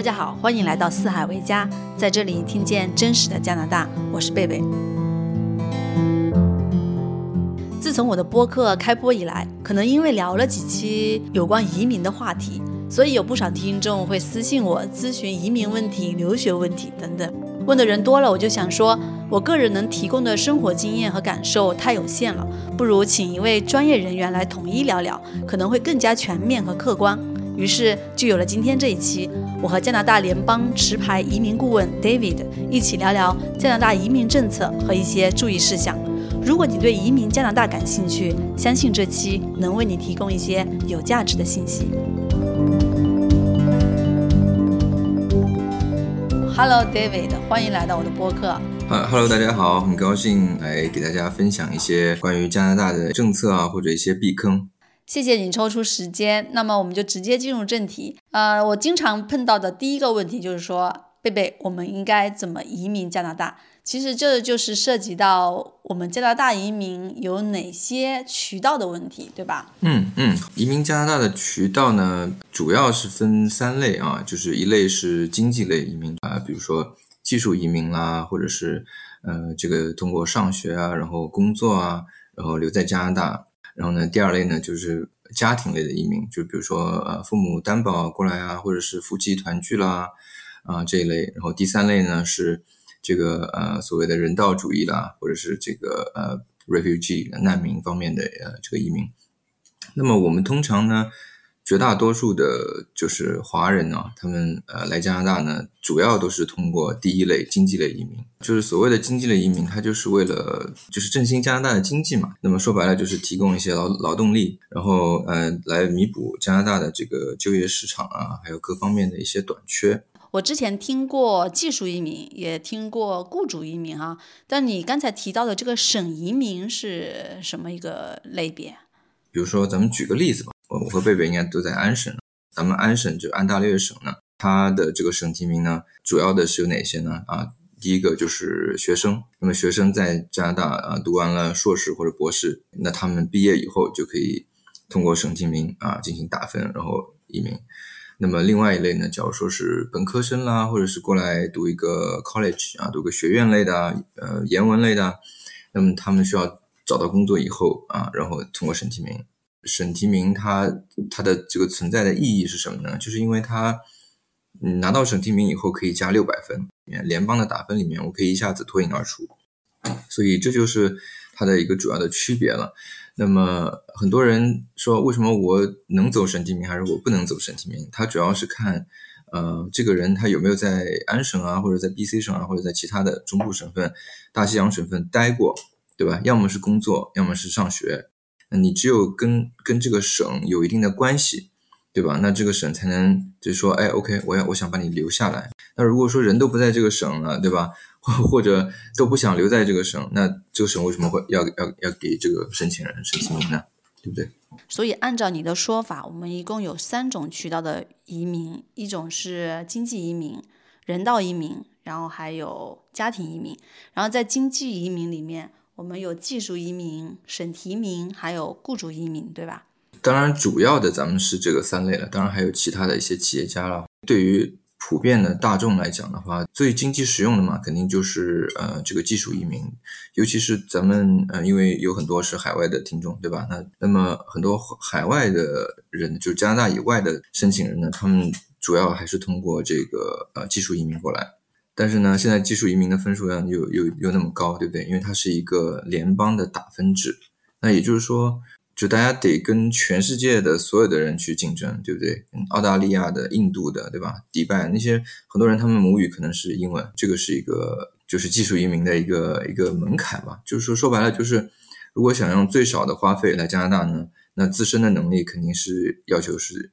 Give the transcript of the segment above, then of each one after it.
大家好，欢迎来到四海为家，在这里听见真实的加拿大。我是贝贝。自从我的播客开播以来，可能因为聊了几期有关移民的话题，所以有不少听众会私信我咨询移民问题、留学问题等等。问的人多了，我就想说，我个人能提供的生活经验和感受太有限了，不如请一位专业人员来统一聊聊，可能会更加全面和客观。于是就有了今天这一期，我和加拿大联邦持牌移民顾问 David 一起聊聊加拿大移民政策和一些注意事项。如果你对移民加拿大感兴趣，相信这期能为你提供一些有价值的信息。Hello David，欢迎来到我的播客。哈哈喽大家好，很高兴来给大家分享一些关于加拿大的政策啊，或者一些避坑。谢谢你抽出时间，那么我们就直接进入正题。呃，我经常碰到的第一个问题就是说，贝贝，我们应该怎么移民加拿大？其实这就是涉及到我们加拿大移民有哪些渠道的问题，对吧？嗯嗯，移民加拿大的渠道呢，主要是分三类啊，就是一类是经济类移民啊，比如说技术移民啦，或者是呃这个通过上学啊，然后工作啊，然后留在加拿大。然后呢，第二类呢就是家庭类的移民，就比如说呃父母担保过来啊，或者是夫妻团聚啦啊这一类。然后第三类呢是这个呃所谓的人道主义啦，或者是这个呃 refugee 难民方面的呃这个移民。那么我们通常呢。绝大多数的就是华人呢，他们呃来加拿大呢，主要都是通过第一类经济类移民，就是所谓的经济类移民，它就是为了就是振兴加拿大的经济嘛。那么说白了就是提供一些劳劳动力，然后呃来弥补加拿大的这个就业市场啊，还有各方面的一些短缺。我之前听过技术移民，也听过雇主移民哈，但你刚才提到的这个省移民是什么一个类别？比如说咱们举个例子吧。我和贝贝应该都在安省，咱们安省就安大略省呢，它的这个省提名呢，主要的是有哪些呢？啊，第一个就是学生，那么学生在加拿大啊读完了硕士或者博士，那他们毕业以后就可以通过省提名啊进行打分，然后移民。那么另外一类呢，假如说是本科生啦，或者是过来读一个 college 啊，读个学院类的，呃，研文类的，那么他们需要找到工作以后啊，然后通过省提名。省提名它它的这个存在的意义是什么呢？就是因为它拿到省提名以后可以加六百分，联邦的打分里面我可以一下子脱颖而出，所以这就是它的一个主要的区别了。那么很多人说为什么我能走省提名还是我不能走省提名？它主要是看呃这个人他有没有在安省啊或者在 BC 省啊或者在其他的中部省份、大西洋省份待过，对吧？要么是工作，要么是上学。那你只有跟跟这个省有一定的关系，对吧？那这个省才能就说，哎，OK，我要我想把你留下来。那如果说人都不在这个省了，对吧？或或者都不想留在这个省，那这个省为什么会要要要给这个申请人申请名呢？对不对？所以按照你的说法，我们一共有三种渠道的移民：一种是经济移民、人道移民，然后还有家庭移民。然后在经济移民里面。我们有技术移民、省提名，还有雇主移民，对吧？当然，主要的咱们是这个三类了。当然还有其他的一些企业家了。对于普遍的大众来讲的话，最经济实用的嘛，肯定就是呃这个技术移民。尤其是咱们呃，因为有很多是海外的听众，对吧？那那么很多海外的人，就是加拿大以外的申请人呢，他们主要还是通过这个呃技术移民过来。但是呢，现在技术移民的分数又又又那么高，对不对？因为它是一个联邦的打分制，那也就是说，就大家得跟全世界的所有的人去竞争，对不对？澳大利亚的、印度的，对吧？迪拜那些很多人，他们母语可能是英文，这个是一个就是技术移民的一个一个门槛吧。就是说说白了，就是如果想用最少的花费来加拿大呢，那自身的能力肯定是要求是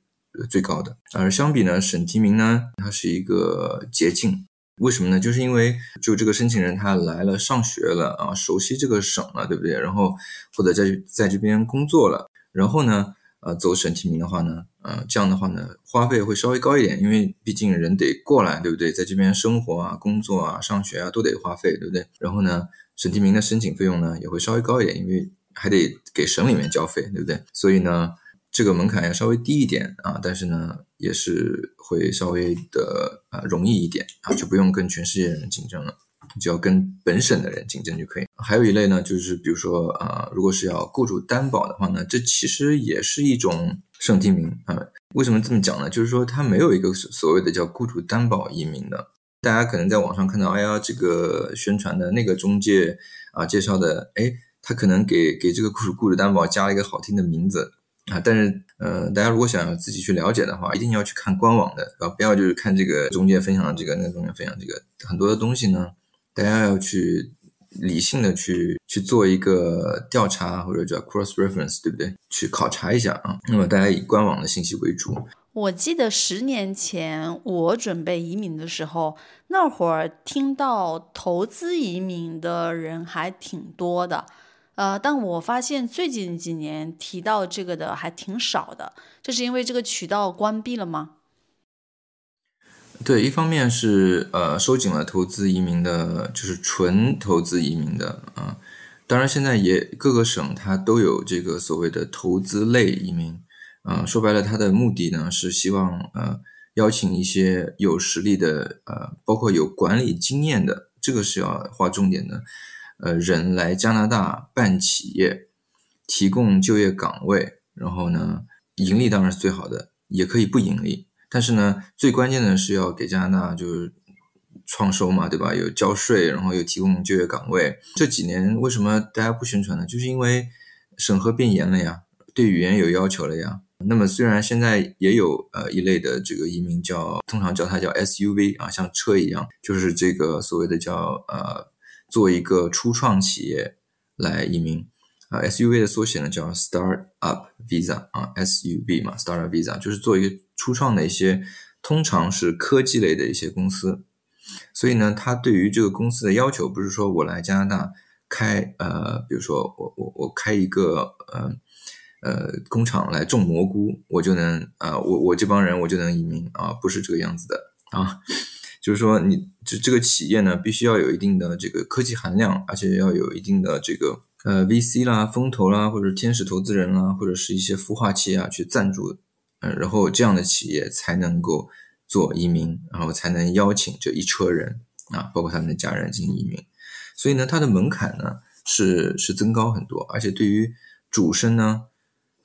最高的。而相比呢，省提名呢，它是一个捷径。为什么呢？就是因为就这个申请人他来了上学了啊，熟悉这个省了，对不对？然后或者在在这边工作了，然后呢，呃，走省提名的话呢，呃，这样的话呢，花费会稍微高一点，因为毕竟人得过来，对不对？在这边生活啊、工作啊、上学啊都得花费，对不对？然后呢，省提名的申请费用呢也会稍微高一点，因为还得给省里面交费，对不对？所以呢，这个门槛要稍微低一点啊，但是呢，也是会稍微的啊容易一点啊，就不用跟全世界人竞争了，只要跟本省的人竞争就可以。还有一类呢，就是比如说啊，如果是要雇主担保的话呢，这其实也是一种圣提名啊。为什么这么讲呢？就是说它没有一个所谓的叫雇主担保移民的。大家可能在网上看到，哎呀，这个宣传的那个中介啊介绍的，哎，他可能给给这个雇主雇主担保加了一个好听的名字啊，但是呃，大家如果想要自己去了解的话，一定要去看官网的，啊，不要就是看这个中介分享的这个，那个中介分享这个很多的东西呢，大家要去理性的去去做一个调查或者叫 cross reference，对不对？去考察一下啊。那么大家以官网的信息为主。我记得十年前我准备移民的时候，那会儿听到投资移民的人还挺多的，呃，但我发现最近几年提到这个的还挺少的，这是因为这个渠道关闭了吗？对，一方面是呃收紧了投资移民的，就是纯投资移民的啊，当然现在也各个省它都有这个所谓的投资类移民。嗯，说白了，它的目的呢是希望呃邀请一些有实力的呃，包括有管理经验的，这个是要划重点的，呃人来加拿大办企业，提供就业岗位，然后呢盈利当然是最好的，也可以不盈利，但是呢最关键的是要给加拿大就是创收嘛，对吧？有交税，然后又提供就业岗位。这几年为什么大家不宣传呢？就是因为审核变严了呀，对语言有要求了呀。那么虽然现在也有呃一类的这个移民叫，通常叫它叫 SUV 啊，像车一样，就是这个所谓的叫呃做一个初创企业来移民啊，SUV 的缩写呢叫 Start Up Visa 啊，SUV 嘛，Start Up Visa 就是做一个初创的一些，通常是科技类的一些公司，所以呢，它对于这个公司的要求不是说我来加拿大开呃，比如说我我我开一个呃。呃，工厂来种蘑菇，我就能啊，我我这帮人我就能移民啊，不是这个样子的啊，就是说你这这个企业呢，必须要有一定的这个科技含量，而且要有一定的这个呃 VC 啦、风投啦，或者天使投资人啦，或者是一些孵化器啊去赞助，嗯，然后这样的企业才能够做移民，然后才能邀请这一车人啊，包括他们的家人进行移民，所以呢，它的门槛呢是是增高很多，而且对于主申呢。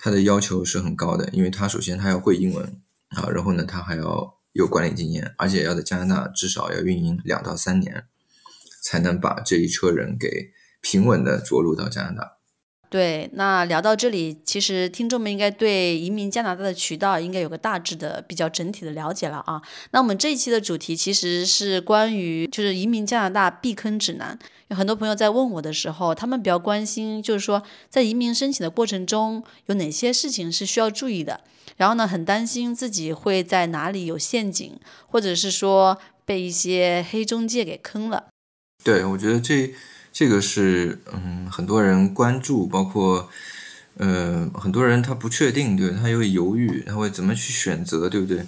他的要求是很高的，因为他首先他要会英文啊，然后呢，他还要有管理经验，而且要在加拿大至少要运营两到三年，才能把这一车人给平稳的着陆到加拿大。对，那聊到这里，其实听众们应该对移民加拿大的渠道应该有个大致的、比较整体的了解了啊。那我们这一期的主题其实是关于就是移民加拿大避坑指南。有很多朋友在问我的时候，他们比较关心，就是说在移民申请的过程中有哪些事情是需要注意的，然后呢，很担心自己会在哪里有陷阱，或者是说被一些黑中介给坑了。对，我觉得这。这个是嗯，很多人关注，包括呃，很多人他不确定，对他会犹豫，他会怎么去选择，对不对？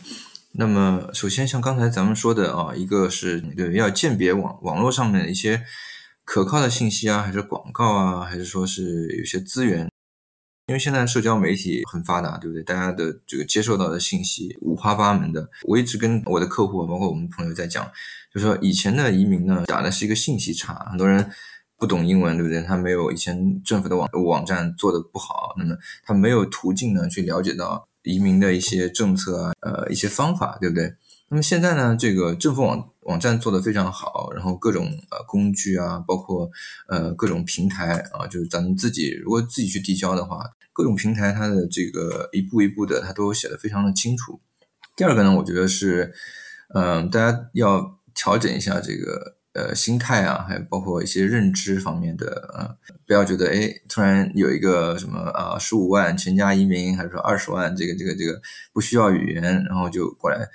那么，首先像刚才咱们说的啊，一个是对要鉴别网网络上面的一些可靠的信息啊，还是广告啊，还是说是有些资源，因为现在社交媒体很发达，对不对？大家的这个接受到的信息五花八门的。我一直跟我的客户，包括我们朋友在讲，就说以前的移民呢，打的是一个信息差，很多人。不懂英文，对不对？他没有以前政府的网网站做的不好，那么他没有途径呢去了解到移民的一些政策啊，呃，一些方法，对不对？那么现在呢，这个政府网网站做的非常好，然后各种呃工具啊，包括呃各种平台啊，就是咱们自己如果自己去递交的话，各种平台它的这个一步一步的，它都写的非常的清楚。第二个呢，我觉得是，嗯，大家要调整一下这个。呃，心态啊，还有包括一些认知方面的，呃，不要觉得哎，突然有一个什么啊，十五万全家移民，还是说二十万，这个这个这个不需要语言，然后就过来，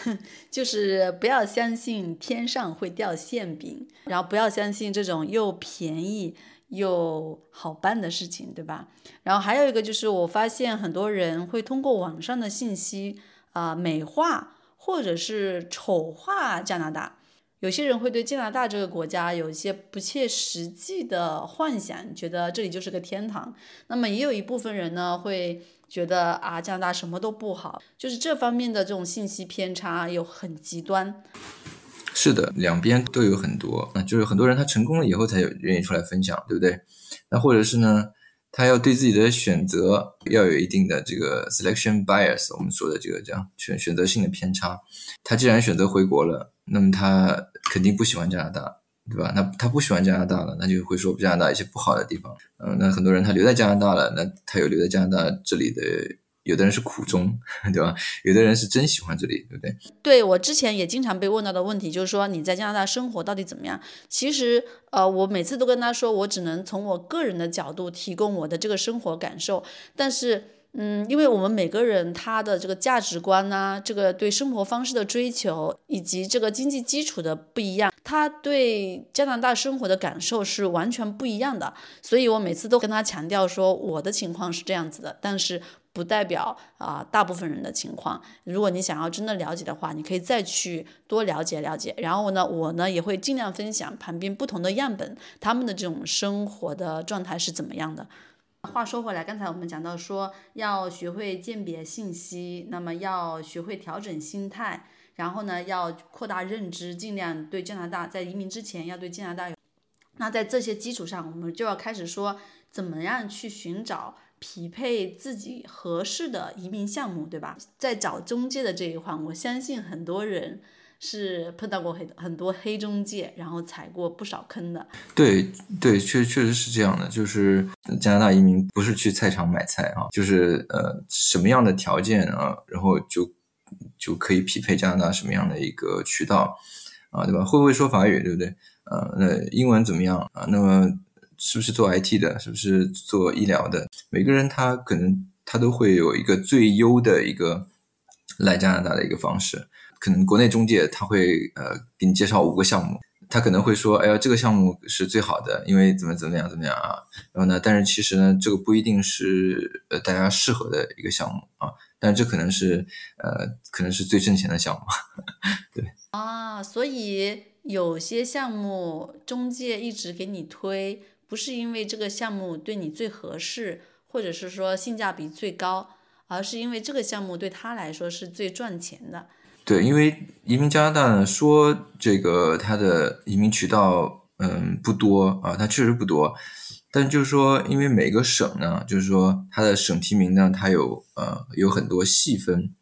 就是不要相信天上会掉馅饼，然后不要相信这种又便宜又好办的事情，对吧？然后还有一个就是，我发现很多人会通过网上的信息啊，美化或者是丑化加拿大。有些人会对加拿大这个国家有一些不切实际的幻想，觉得这里就是个天堂。那么也有一部分人呢，会觉得啊，加拿大什么都不好，就是这方面的这种信息偏差又很极端。是的，两边都有很多，那就是很多人他成功了以后才有愿意出来分享，对不对？那或者是呢，他要对自己的选择要有一定的这个 selection bias，我们说的这个叫选选择性的偏差。他既然选择回国了。那么他肯定不喜欢加拿大，对吧？那他不喜欢加拿大了，那就会说加拿大一些不好的地方。嗯，那很多人他留在加拿大了，那他有留在加拿大这里的，有的人是苦衷，对吧？有的人是真喜欢这里，对不对？对我之前也经常被问到的问题就是说你在加拿大生活到底怎么样？其实呃，我每次都跟他说，我只能从我个人的角度提供我的这个生活感受，但是。嗯，因为我们每个人他的这个价值观呐，这个对生活方式的追求，以及这个经济基础的不一样，他对加拿大生活的感受是完全不一样的。所以我每次都跟他强调说，我的情况是这样子的，但是不代表啊大部分人的情况。如果你想要真的了解的话，你可以再去多了解了解。然后呢，我呢也会尽量分享旁边不同的样本，他们的这种生活的状态是怎么样的。话说回来，刚才我们讲到说要学会鉴别信息，那么要学会调整心态，然后呢要扩大认知，尽量对加拿大在移民之前要对加拿大有。那在这些基础上，我们就要开始说怎么样去寻找匹配自己合适的移民项目，对吧？在找中介的这一块，我相信很多人。是碰到过很很多黑中介，然后踩过不少坑的。对对，确确实是这样的。就是加拿大移民不是去菜场买菜啊，就是呃什么样的条件啊，然后就就可以匹配加拿大什么样的一个渠道啊，对吧？会不会说法语，对不对？呃，那英文怎么样啊？那么是不是做 IT 的？是不是做医疗的？每个人他可能他都会有一个最优的一个来加拿大的一个方式。可能国内中介他会呃给你介绍五个项目，他可能会说，哎呀，这个项目是最好的，因为怎么怎么样怎么样啊。然后呢，但是其实呢，这个不一定是呃大家适合的一个项目啊。但这可能是呃可能是最挣钱的项目，对。啊，所以有些项目中介一直给你推，不是因为这个项目对你最合适，或者是说性价比最高，而是因为这个项目对他来说是最赚钱的。对，因为移民加拿大呢，说这个它的移民渠道，嗯，不多啊，它确实不多。但就是说，因为每个省呢，就是说它的省提名呢，它有呃有很多细分，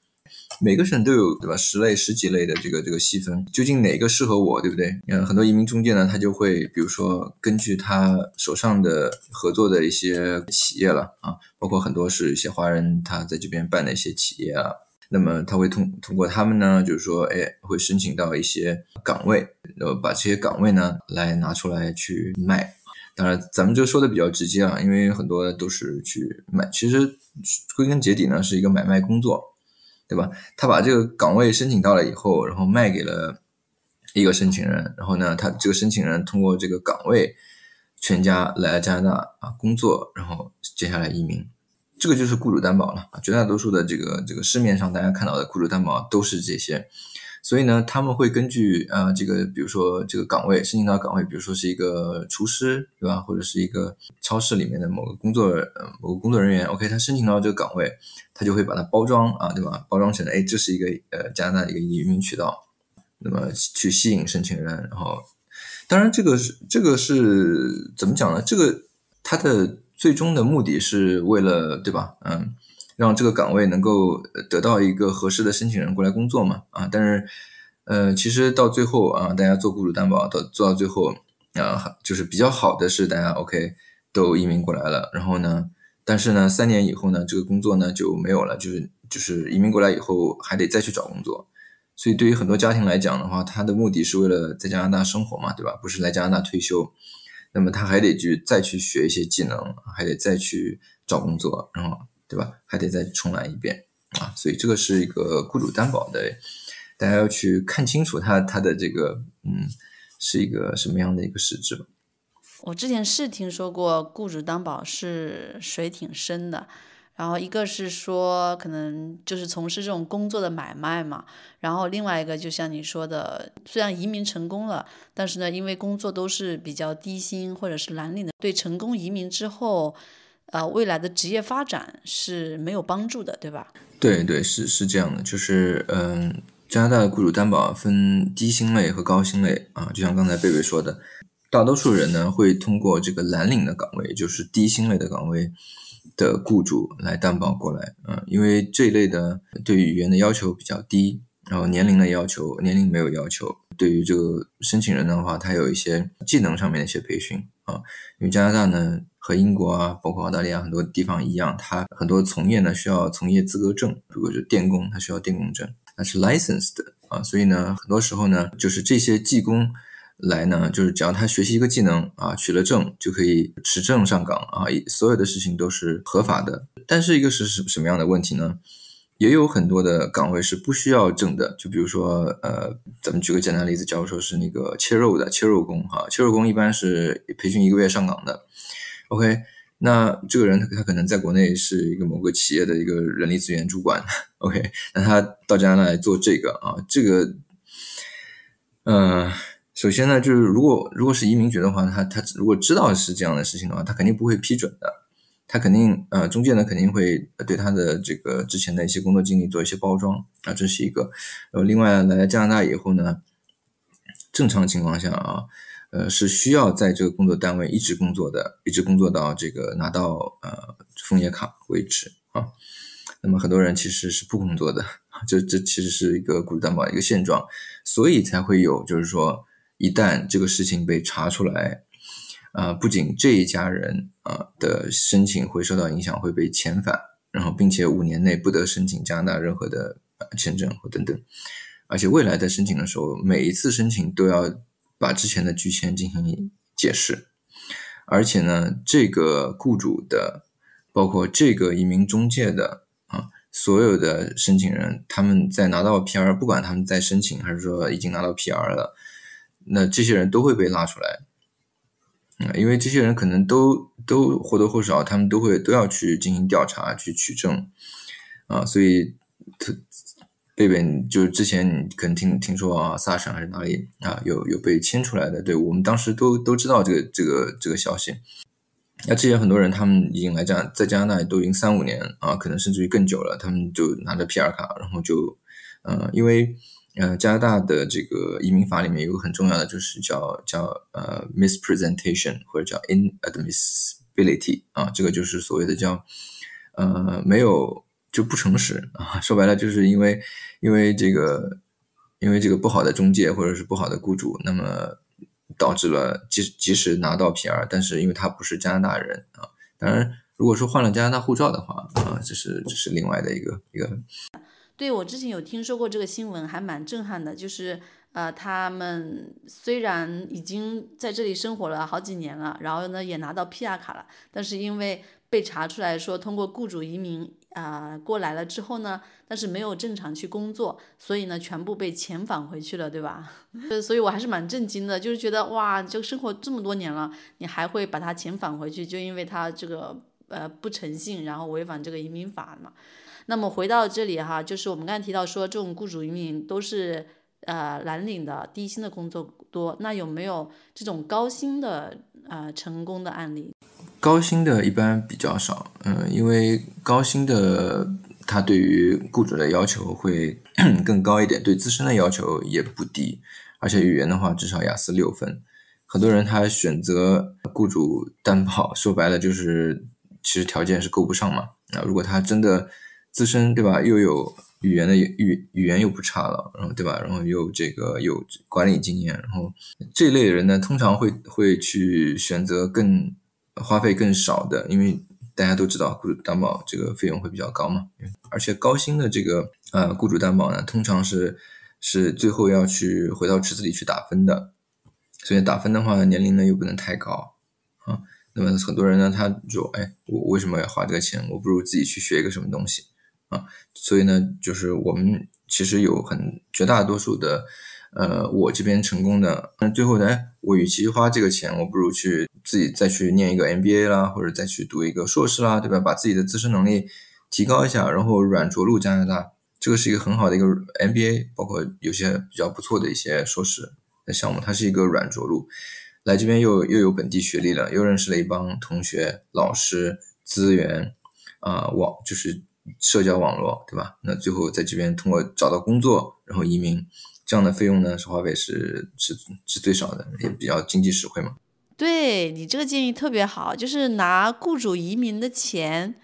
每个省都有对吧？十类、十几类的这个这个细分，究竟哪个适合我，对不对？嗯，很多移民中介呢，他就会比如说根据他手上的合作的一些企业了啊，包括很多是一些华人他在这边办的一些企业啊。那么他会通通过他们呢，就是说，哎，会申请到一些岗位，然后把这些岗位呢来拿出来去卖。当然，咱们就说的比较直接啊，因为很多都是去买，其实归根结底呢是一个买卖工作，对吧？他把这个岗位申请到了以后，然后卖给了一个申请人，然后呢，他这个申请人通过这个岗位，全家来了加拿大啊工作，然后接下来移民。这个就是雇主担保了啊，绝大多数的这个这个市面上大家看到的雇主担保都是这些，所以呢，他们会根据呃这个比如说这个岗位申请到岗位，比如说是一个厨师对吧，或者是一个超市里面的某个工作呃某个工作人员，OK，他申请到这个岗位，他就会把它包装啊对吧，包装成哎这是一个呃加拿大的一个移民渠道，那么去吸引申请人，然后当然这个是这个是怎么讲呢？这个它的。最终的目的是为了，对吧？嗯，让这个岗位能够得到一个合适的申请人过来工作嘛。啊，但是，呃，其实到最后啊，大家做雇主担保到做到最后啊，就是比较好的是大家 OK 都移民过来了。然后呢，但是呢，三年以后呢，这个工作呢就没有了，就是就是移民过来以后还得再去找工作。所以对于很多家庭来讲的话，他的目的是为了在加拿大生活嘛，对吧？不是来加拿大退休。那么他还得去再去学一些技能，还得再去找工作，然后对吧？还得再重来一遍啊！所以这个是一个雇主担保的，大家要去看清楚它它的这个嗯是一个什么样的一个实质我之前是听说过雇主担保是水挺深的，然后一个是说可能就是从事这种工作的买卖嘛，然后另外一个就像你说的，虽然移民成功了，但是呢，因为工作都是比较低薪或者是蓝领的，对成功移民之后，呃，未来的职业发展是没有帮助的，对吧？对对，是是这样的，就是嗯，加拿大的雇主担保分低薪类和高薪类啊，就像刚才贝贝说的，大多数人呢会通过这个蓝领的岗位，就是低薪类的岗位。的雇主来担保过来，嗯，因为这一类的对语言的要求比较低，然后年龄的要求年龄没有要求。对于这个申请人的话，他有一些技能上面的一些培训啊。因为加拿大呢和英国啊，包括澳大利亚很多地方一样，它很多从业呢需要从业资格证，如果是电工，它需要电工证，它是 licensed 啊。所以呢，很多时候呢，就是这些技工。来呢，就是只要他学习一个技能啊，取了证就可以持证上岗啊，所有的事情都是合法的。但是一个是什什么样的问题呢？也有很多的岗位是不需要证的，就比如说呃，咱们举个简单例子，假如说是那个切肉的切肉工哈，切肉工一般是培训一个月上岗的。OK，那这个人他他可能在国内是一个某个企业的一个人力资源主管。OK，那他到加拿大来做这个啊，这个嗯。首先呢，就是如果如果是移民局的话，他他如果知道是这样的事情的话，他肯定不会批准的。他肯定呃，中介呢肯定会对他的这个之前的一些工作经历做一些包装啊，这是一个。然后另外来加拿大以后呢，正常情况下啊，呃是需要在这个工作单位一直工作的，一直工作到这个拿到呃枫叶卡为止啊。那么很多人其实是不工作的，这这其实是一个雇主担保的一个现状，所以才会有就是说。一旦这个事情被查出来，啊，不仅这一家人啊的申请会受到影响，会被遣返，然后并且五年内不得申请加拿大任何的签证或等等，而且未来在申请的时候，每一次申请都要把之前的拒签进行解释，而且呢，这个雇主的，包括这个移民中介的啊，所有的申请人，他们在拿到 PR，不管他们在申请还是说已经拿到 PR 了。那这些人都会被拉出来，啊，因为这些人可能都都或多或少，他们都会都要去进行调查，去取证，啊，所以他贝贝就是之前你可能听听说啊，萨省还是哪里啊，有有被牵出来的，对我们当时都都知道这个这个这个消息。那之前很多人他们已经来加在加拿大都已经三五年啊，可能甚至于更久了，他们就拿着 PR 卡，然后就，呃，因为。呃，加拿大的这个移民法里面有个很重要的，就是叫叫呃 mispresentation 或者叫 inadmissibility 啊，这个就是所谓的叫呃没有就不诚实 啊，说白了就是因为因为这个因为这个不好的中介或者是不好的雇主，那么导致了即即使拿到 PR，但是因为他不是加拿大人啊，当然如果说换了加拿大护照的话啊，这是这是另外的一个一个。对，我之前有听说过这个新闻，还蛮震撼的。就是，呃，他们虽然已经在这里生活了好几年了，然后呢也拿到 PR 卡了，但是因为被查出来说通过雇主移民啊过来了之后呢，但是没有正常去工作，所以呢全部被遣返回去了，对吧？所以我还是蛮震惊的，就是觉得哇，这个生活这么多年了，你还会把他遣返回去，就因为他这个呃不诚信，然后违反这个移民法嘛。那么回到这里哈，就是我们刚才提到说，这种雇主移民都是呃蓝领的低薪的工作多，那有没有这种高薪的呃成功的案例？高薪的一般比较少，嗯，因为高薪的他对于雇主的要求会 更高一点，对自身的要求也不低，而且语言的话至少雅思六分。很多人他选择雇主担保，说白了就是其实条件是够不上嘛。那如果他真的自身对吧，又有语言的语语言又不差了，然后对吧，然后又这个有管理经验，然后这类人呢，通常会会去选择更花费更少的，因为大家都知道雇主担保这个费用会比较高嘛，而且高薪的这个呃雇主担保呢，通常是是最后要去回到池子里去打分的，所以打分的话，年龄呢又不能太高啊，那么很多人呢，他就哎，我为什么要花这个钱？我不如自己去学一个什么东西。啊，所以呢，就是我们其实有很绝大多数的呃，我这边成功的，那最后呢，我与其花这个钱，我不如去自己再去念一个 MBA 啦，或者再去读一个硕士啦，对吧？把自己的自身能力提高一下，然后软着陆加拿大，这个是一个很好的一个 MBA，包括有些比较不错的一些硕士的项目，它是一个软着陆，来这边又又有本地学历了，又认识了一帮同学、老师、资源啊网，就是社交网络，对吧？那最后在这边通过找到工作，然后移民。这样的费用呢，是花费是是是最少的，也比较经济实惠嘛。对你这个建议特别好，就是拿雇主移民的钱，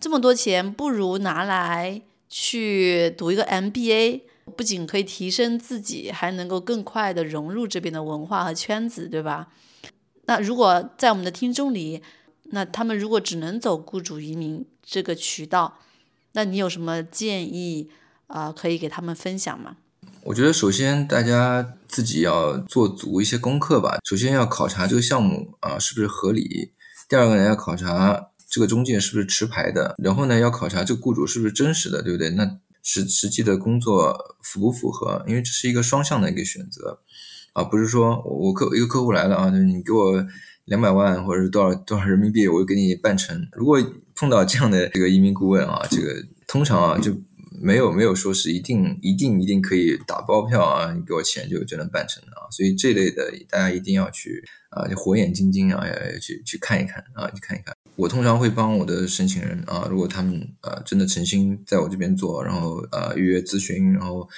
这么多钱，不如拿来去读一个 MBA，不仅可以提升自己，还能够更快的融入这边的文化和圈子，对吧？那如果在我们的听众里，那他们如果只能走雇主移民这个渠道，那你有什么建议啊？可以给他们分享吗？我觉得首先大家自己要做足一些功课吧。首先要考察这个项目啊是不是合理。第二个呢要考察这个中介是不是持牌的。然后呢要考察这个雇主是不是真实的，对不对？那实实际的工作符不符合？因为这是一个双向的一个选择啊，不是说我客一个客户来了啊，就是你给我两百万或者是多少多少人民币，我就给你办成。如果碰到这样的这个移民顾问啊，这个通常啊就。没有没有说是一定一定一定可以打包票啊，你给我钱就就能办成的啊，所以这类的大家一定要去啊，就火眼金睛啊，要去去看一看啊，去看一看。我通常会帮我的申请人啊，如果他们呃真的诚心在我这边做，然后呃预约咨询，然后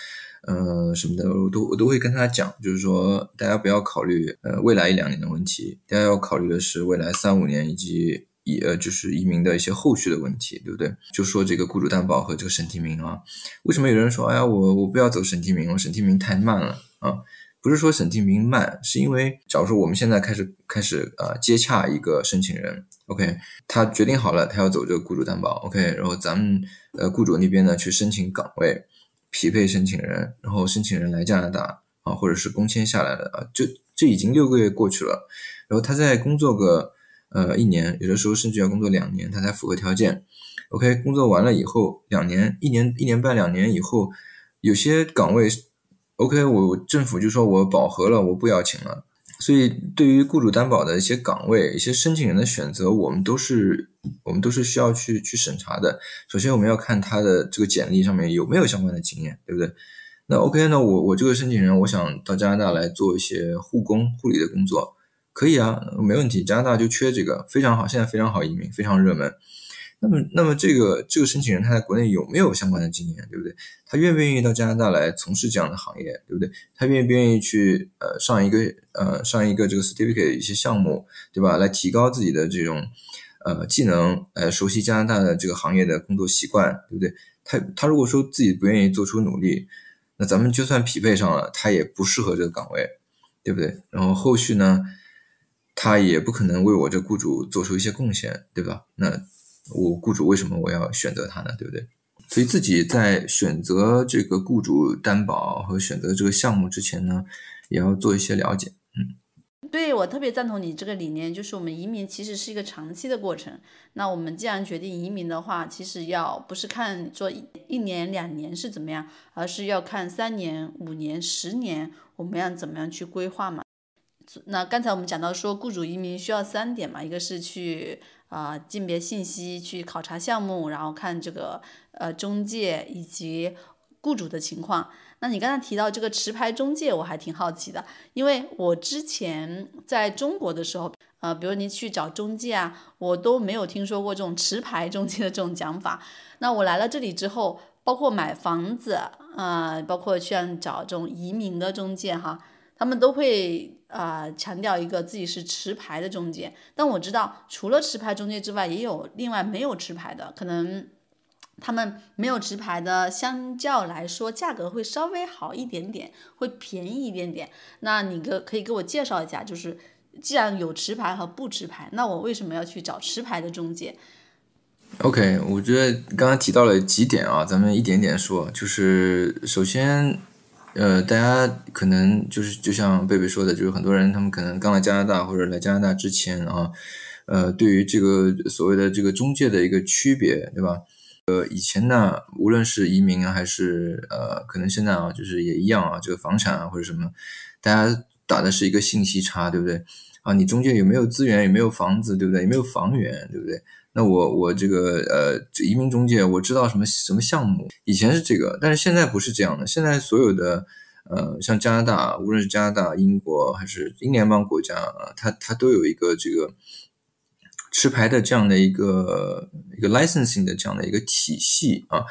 呃什么的，我都我都会跟他讲，就是说大家不要考虑呃未来一两年的问题，大家要考虑的是未来三五年以及。移呃就是移民的一些后续的问题，对不对？就说这个雇主担保和这个审提名啊，为什么有人说，哎呀，我我不要走审提名，我审提名太慢了啊？不是说审提名慢，是因为假如说我们现在开始开始啊接洽一个申请人，OK，他决定好了，他要走这个雇主担保，OK，然后咱们呃雇主那边呢去申请岗位，匹配申请人，然后申请人来加拿大啊，或者是工签下来的啊，就这已经六个月过去了，然后他在工作个。呃，一年有的时候甚至要工作两年，他才符合条件。OK，工作完了以后，两年、一年、一年半、两年以后，有些岗位，OK，我政府就说我饱和了，我不邀请了。所以，对于雇主担保的一些岗位、一些申请人的选择，我们都是我们都是需要去去审查的。首先，我们要看他的这个简历上面有没有相关的经验，对不对？那 OK，那我我这个申请人，我想到加拿大来做一些护工、护理的工作。可以啊，没问题。加拿大就缺这个，非常好，现在非常好移民，非常热门。那么，那么这个这个申请人他在国内有没有相关的经验，对不对？他愿不愿意到加拿大来从事这样的行业，对不对？他愿不愿意去呃上一个呃上一个这个 certificate 一些项目，对吧？来提高自己的这种呃技能，呃熟悉加拿大的这个行业的工作习惯，对不对？他他如果说自己不愿意做出努力，那咱们就算匹配上了，他也不适合这个岗位，对不对？然后后续呢？他也不可能为我这雇主做出一些贡献，对吧？那我雇主为什么我要选择他呢？对不对？所以自己在选择这个雇主担保和选择这个项目之前呢，也要做一些了解。嗯，对我特别赞同你这个理念，就是我们移民其实是一个长期的过程。那我们既然决定移民的话，其实要不是看说一年两年是怎么样，而是要看三年、五年、十年，我们要怎么样去规划嘛？那刚才我们讲到说，雇主移民需要三点嘛，一个是去啊鉴别信息，去考察项目，然后看这个呃中介以及雇主的情况。那你刚才提到这个持牌中介，我还挺好奇的，因为我之前在中国的时候，呃，比如你去找中介啊，我都没有听说过这种持牌中介的这种讲法。那我来了这里之后，包括买房子啊，包括像找这种移民的中介哈。他们都会啊强调一个自己是持牌的中介，但我知道除了持牌中介之外，也有另外没有持牌的，可能他们没有持牌的，相较来说价格会稍微好一点点，会便宜一点点。那你给可以给我介绍一下，就是既然有持牌和不持牌，那我为什么要去找持牌的中介？OK，我觉得刚刚提到了几点啊，咱们一点点说，就是首先。呃，大家可能就是就像贝贝说的，就是很多人他们可能刚来加拿大或者来加拿大之前啊，呃，对于这个所谓的这个中介的一个区别，对吧？呃，以前呢，无论是移民啊，还是呃，可能现在啊，就是也一样啊，这个房产啊或者什么，大家打的是一个信息差，对不对？啊，你中介有没有资源？有没有房子？对不对？有没有房源？对不对？那我我这个呃，移民中介我知道什么什么项目？以前是这个，但是现在不是这样的。现在所有的呃，像加拿大，无论是加拿大、英国还是英联邦国家啊，它它都有一个这个持牌的这样的一个一个 licensing 的这样的一个体系啊。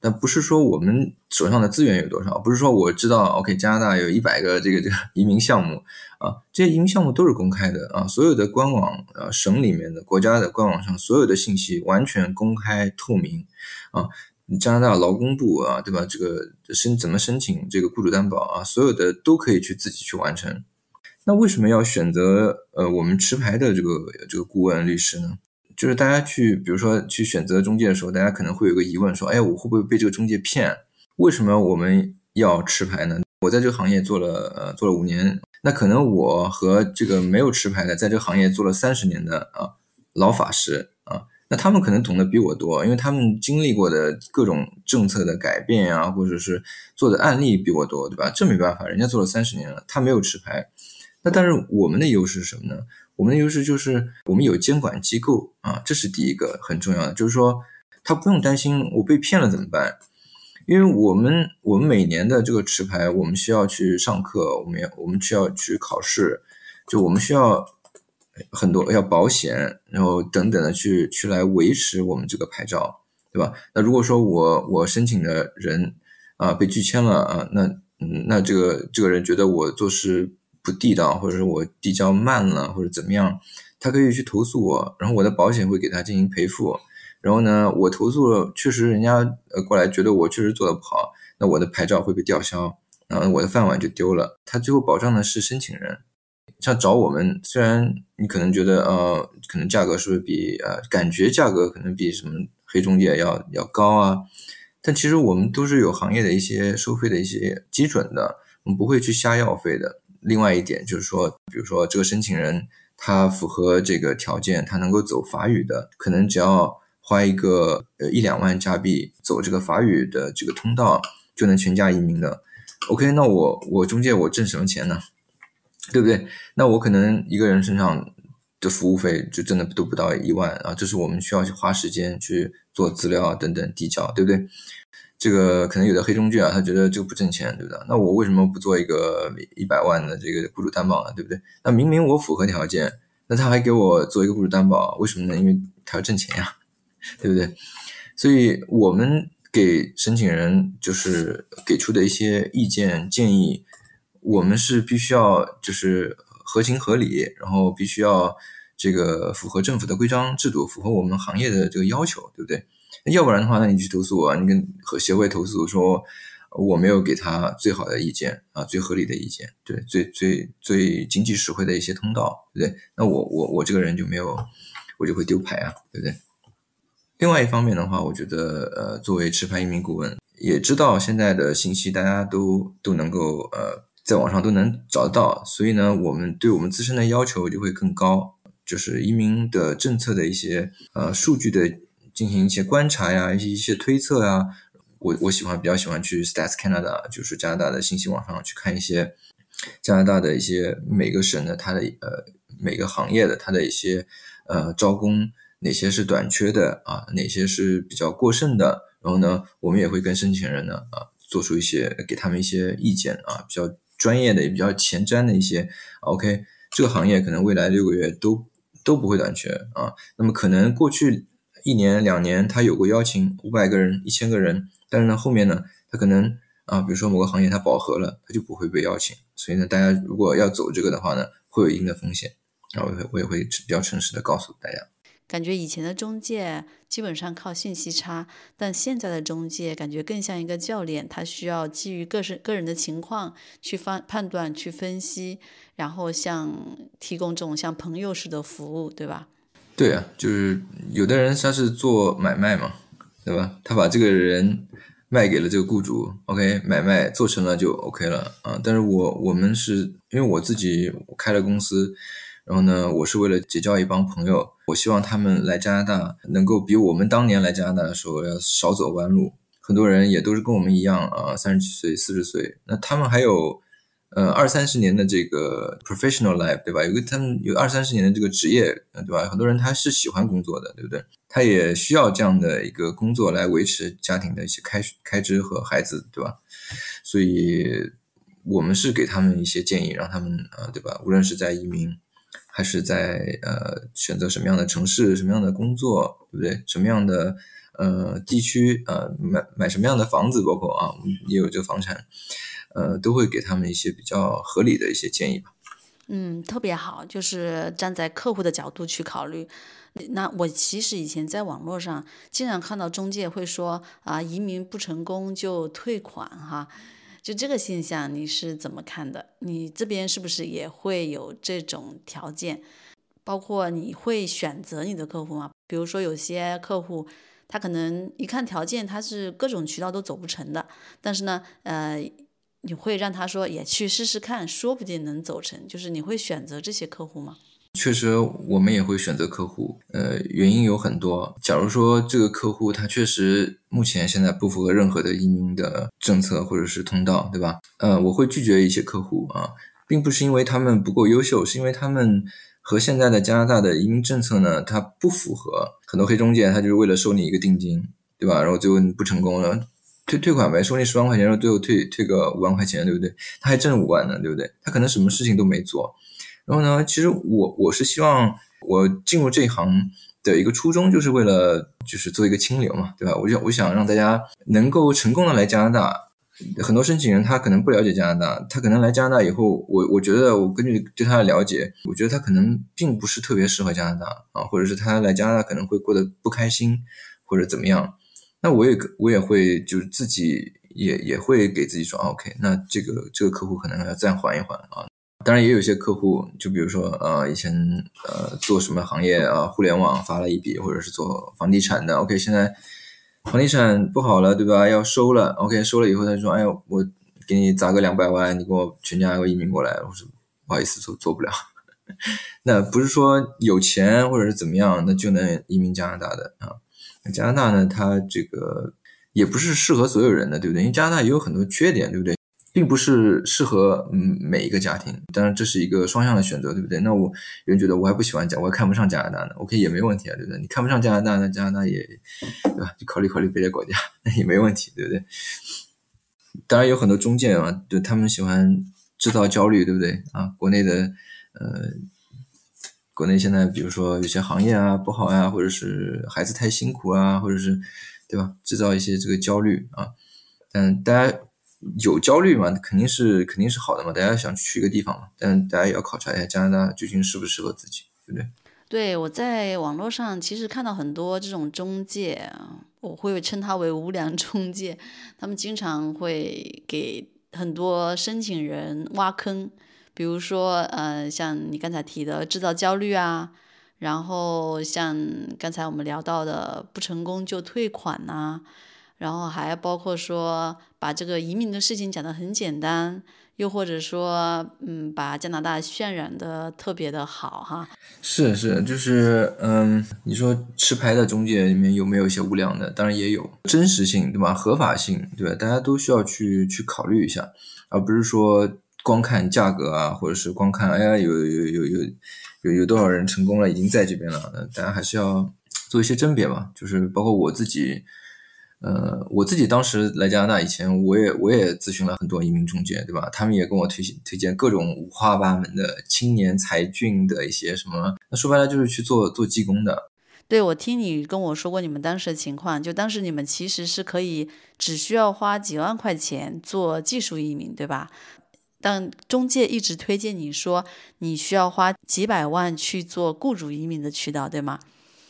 但不是说我们手上的资源有多少，不是说我知道 OK 加拿大有一百个这个这个移民项目啊，这些移民项目都是公开的啊，所有的官网啊，省里面的国家的官网上所有的信息完全公开透明啊，加拿大劳工部啊，对吧？这个申怎么申请这个雇主担保啊，所有的都可以去自己去完成。那为什么要选择呃我们持牌的这个这个顾问律师呢？就是大家去，比如说去选择中介的时候，大家可能会有个疑问，说，哎，我会不会被这个中介骗？为什么我们要持牌呢？我在这个行业做了，呃，做了五年，那可能我和这个没有持牌的，在这个行业做了三十年的啊老法师啊，那他们可能懂得比我多，因为他们经历过的各种政策的改变呀，或者是做的案例比我多，对吧？这没办法，人家做了三十年了，他没有持牌。那但是我们的优势是什么呢？我们的优势就是我们有监管机构啊，这是第一个很重要的，就是说他不用担心我被骗了怎么办，因为我们我们每年的这个持牌，我们需要去上课，我们要我们需要去考试，就我们需要很多要保险，然后等等的去去来维持我们这个牌照，对吧？那如果说我我申请的人啊被拒签了啊，那嗯那这个这个人觉得我做事。不地道，或者是我递交慢了，或者怎么样，他可以去投诉我，然后我的保险会给他进行赔付。然后呢，我投诉了，确实人家呃过来觉得我确实做的不好，那我的牌照会被吊销，然后我的饭碗就丢了。他最后保障的是申请人。像找我们，虽然你可能觉得呃，可能价格是不是比呃，感觉价格可能比什么黑中介要要高啊，但其实我们都是有行业的一些收费的一些基准的，我们不会去瞎要费的。另外一点就是说，比如说这个申请人他符合这个条件，他能够走法语的，可能只要花一个呃一两万加币走这个法语的这个通道，就能全家移民的。OK，那我我中介我挣什么钱呢？对不对？那我可能一个人身上的服务费就真的都不到一万啊，这是我们需要去花时间去做资料等等递交，对不对？这个可能有的黑中介啊，他觉得这个不挣钱，对不对？那我为什么不做一个一百万的这个雇主担保呢？对不对？那明明我符合条件，那他还给我做一个雇主担保，为什么呢？因为他要挣钱呀，对不对？所以我们给申请人就是给出的一些意见建议，我们是必须要就是合情合理，然后必须要这个符合政府的规章制度，符合我们行业的这个要求，对不对？要不然的话，那你去投诉我，你跟和协会投诉说我没有给他最好的意见啊，最合理的意见，对，最最最经济实惠的一些通道，对不对？那我我我这个人就没有，我就会丢牌啊，对不对？另外一方面的话，我觉得呃，作为持牌移民顾问，也知道现在的信息大家都都能够呃在网上都能找得到，所以呢，我们对我们自身的要求就会更高，就是移民的政策的一些呃数据的。进行一些观察呀，一些一些推测呀，我我喜欢比较喜欢去 Stats Canada，就是加拿大的信息网上去看一些加拿大的一些每个省的它的呃每个行业的它的一些呃招工哪些是短缺的啊，哪些是比较过剩的，然后呢，我们也会跟申请人呢啊做出一些给他们一些意见啊，比较专业的也比较前瞻的一些。OK，这个行业可能未来六个月都都不会短缺啊，那么可能过去。一年两年，他有过邀请五百个人、一千个人，但是呢，后面呢，他可能啊，比如说某个行业它饱和了，他就不会被邀请。所以呢，大家如果要走这个的话呢，会有一定的风险。然后我也会比较诚实的告诉大家。感觉以前的中介基本上靠信息差，但现在的中介感觉更像一个教练，他需要基于个人个人的情况去判判断、去分析，然后像提供这种像朋友式的服务，对吧？对啊，就是有的人他是做买卖嘛，对吧？他把这个人卖给了这个雇主，OK，买卖做成了就 OK 了啊。但是我我们是因为我自己开了公司，然后呢，我是为了结交一帮朋友，我希望他们来加拿大能够比我们当年来加拿大的时候要少走弯路。很多人也都是跟我们一样啊，三十几岁、四十岁，那他们还有呃二三十年的这个 professional life，对吧？有个他们有二三十年的这个职业，对吧？很多人他是喜欢工作的，对不对？他也需要这样的一个工作来维持家庭的一些开开支和孩子，对吧？所以，我们是给他们一些建议，让他们啊，对吧？无论是在移民，还是在呃选择什么样的城市、什么样的工作，对不对？什么样的呃地区，呃买买什么样的房子，包括啊，也有这个房产，呃，都会给他们一些比较合理的一些建议吧。嗯，特别好，就是站在客户的角度去考虑。那我其实以前在网络上经常看到中介会说啊，移民不成功就退款哈，就这个现象你是怎么看的？你这边是不是也会有这种条件？包括你会选择你的客户吗？比如说有些客户他可能一看条件他是各种渠道都走不成的，但是呢，呃，你会让他说也去试试看，说不定能走成，就是你会选择这些客户吗？确实，我们也会选择客户，呃，原因有很多。假如说这个客户他确实目前现在不符合任何的移民的政策或者是通道，对吧？呃，我会拒绝一些客户啊，并不是因为他们不够优秀，是因为他们和现在的加拿大的移民政策呢，它不符合。很多黑中介他就是为了收你一个定金，对吧？然后最后你不成功了，退退款呗，收你十万块钱，然后最后退退个五万块钱，对不对？他还挣五万呢，对不对？他可能什么事情都没做。然后呢，其实我我是希望我进入这一行的一个初衷，就是为了就是做一个清流嘛，对吧？我想我想让大家能够成功的来加拿大。很多申请人他可能不了解加拿大，他可能来加拿大以后，我我觉得我根据对他的了解，我觉得他可能并不是特别适合加拿大啊，或者是他来加拿大可能会过得不开心或者怎么样。那我也我也会就是自己也也会给自己说，OK，那这个这个客户可能要暂缓一缓啊。当然也有些客户，就比如说，呃，以前呃做什么行业啊，互联网发了一笔，或者是做房地产的，OK，现在房地产不好了，对吧？要收了，OK，收了以后他说，哎呀，我给你砸个两百万，你给我全家给我移民过来。我说不好意思，做做不了。那不是说有钱或者是怎么样，那就能移民加拿大的啊。加拿大呢，它这个也不是适合所有人的，对不对？因为加拿大也有很多缺点，对不对？并不是适合嗯每一个家庭，当然这是一个双向的选择，对不对？那我有人觉得我还不喜欢加，我还看不上加拿大呢，OK 也没问题啊，对不对？你看不上加拿大，那加拿大也对吧？就考虑考虑别的国家，那也没问题，对不对？当然有很多中介啊，就他们喜欢制造焦虑，对不对？啊，国内的呃，国内现在比如说有些行业啊不好呀，或者是孩子太辛苦啊，或者是对吧？制造一些这个焦虑啊，嗯，大家。有焦虑嘛？肯定是肯定是好的嘛。大家想去一个地方嘛，但大家也要考察一下加拿大究竟适不适合自己，对不对？对，我在网络上其实看到很多这种中介，我会称他为无良中介，他们经常会给很多申请人挖坑，比如说，呃，像你刚才提的制造焦虑啊，然后像刚才我们聊到的不成功就退款呐。然后还包括说把这个移民的事情讲得很简单，又或者说，嗯，把加拿大渲染的特别的好哈。是是，就是嗯，你说持牌的中介里面有没有一些无良的？当然也有，真实性对吧？合法性对吧？大家都需要去去考虑一下，而不是说光看价格啊，或者是光看哎呀有有有有有有多少人成功了，已经在这边了，大家还是要做一些甄别嘛。就是包括我自己。呃，我自己当时来加拿大以前，我也我也咨询了很多移民中介，对吧？他们也跟我推推荐各种五花八门的青年才俊的一些什么，那说白了就是去做做技工的。对，我听你跟我说过你们当时的情况，就当时你们其实是可以只需要花几万块钱做技术移民，对吧？但中介一直推荐你说你需要花几百万去做雇主移民的渠道，对吗？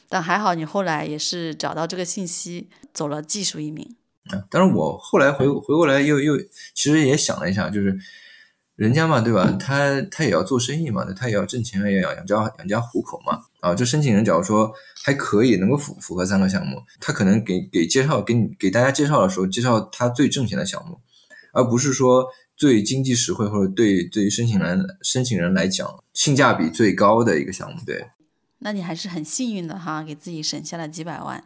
但还好，你后来也是找到这个信息，走了技术移民。啊，但是我后来回回过来又又其实也想了一下，就是人家嘛，对吧？他他也要做生意嘛，他也要挣钱，也要养家养家糊口嘛。啊，这申请人假如说还可以，能够符符合三个项目，他可能给给介绍给你给大家介绍的时候，介绍他最挣钱的项目，而不是说最经济实惠或者对对于申请人申请人来讲性价比最高的一个项目，对。那你还是很幸运的哈，给自己省下了几百万。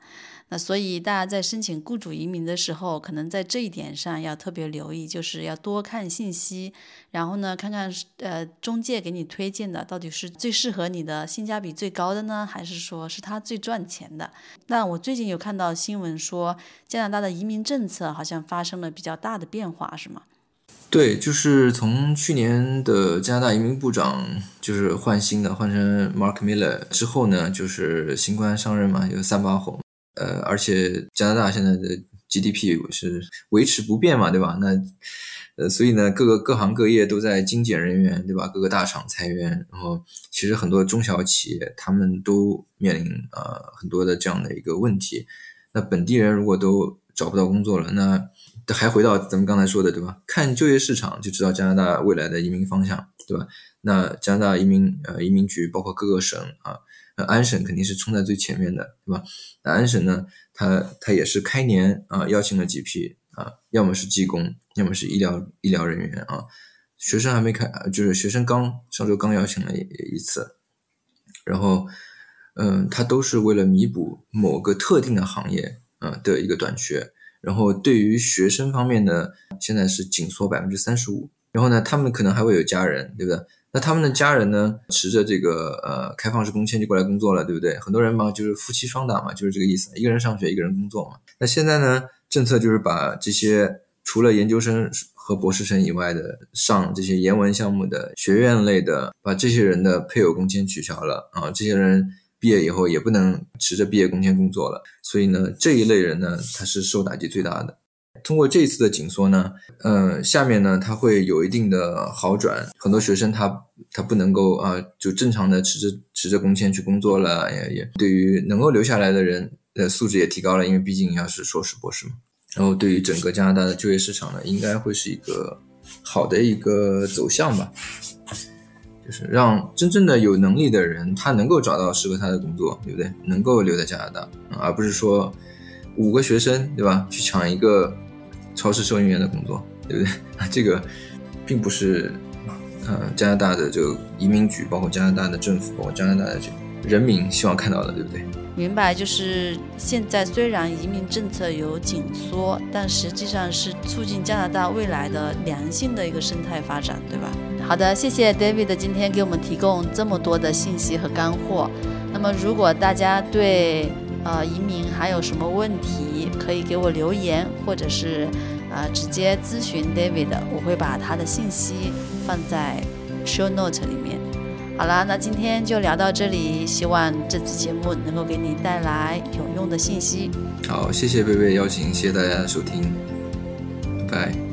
那所以大家在申请雇主移民的时候，可能在这一点上要特别留意，就是要多看信息，然后呢，看看呃中介给你推荐的到底是最适合你的、性价比最高的呢，还是说是他最赚钱的？那我最近有看到新闻说，加拿大的移民政策好像发生了比较大的变化，是吗？对，就是从去年的加拿大移民部长就是换新的，换成 Mark Miller 之后呢，就是新官上任嘛，有三把火。呃，而且加拿大现在的 GDP 是维持不变嘛，对吧？那呃，所以呢，各个各行各业都在精简人员，对吧？各个大厂裁员，然后其实很多中小企业他们都面临呃很多的这样的一个问题。那本地人如果都找不到工作了，那还回到咱们刚才说的，对吧？看就业市场就知道加拿大未来的移民方向，对吧？那加拿大移民呃移民局包括各个省啊。那安省肯定是冲在最前面的，对吧？那安省呢，它它也是开年啊邀请了几批啊，要么是技工，要么是医疗医疗人员啊。学生还没开，就是学生刚上周刚邀请了一次，然后嗯，它都是为了弥补某个特定的行业啊的一个短缺。然后对于学生方面呢，现在是紧缩百分之三十五。然后呢，他们可能还会有家人，对不对？那他们的家人呢，持着这个呃开放式工签就过来工作了，对不对？很多人嘛，就是夫妻双打嘛，就是这个意思，一个人上学，一个人工作嘛。那现在呢，政策就是把这些除了研究生和博士生以外的上这些研文项目的学院类的，把这些人的配偶工签取消了啊，这些人毕业以后也不能持着毕业工签工作了。所以呢，这一类人呢，他是受打击最大的。通过这一次的紧缩呢，呃，下面呢，他会有一定的好转。很多学生他他不能够啊，就正常的持着持着工签去工作了，也也对于能够留下来的人的素质也提高了，因为毕竟要是硕士博士嘛。然后对于整个加拿大的就业市场呢，应该会是一个好的一个走向吧，就是让真正的有能力的人他能够找到适合他的工作，对不对？能够留在加拿大，而不是说五个学生对吧，去抢一个。超市收银员的工作，对不对？这个并不是，呃，加拿大的就移民局，包括加拿大的政府，包括加拿大的这个人民希望看到的，对不对？明白，就是现在虽然移民政策有紧缩，但实际上是促进加拿大未来的良性的一个生态发展，对吧？好的，谢谢 David 今天给我们提供这么多的信息和干货。那么，如果大家对呃，移民还有什么问题可以给我留言，或者是呃直接咨询 David，我会把他的信息放在 show note 里面。好啦，那今天就聊到这里，希望这次节目能够给你带来有用的信息。好，谢谢贝贝邀请，谢谢大家的收听，拜。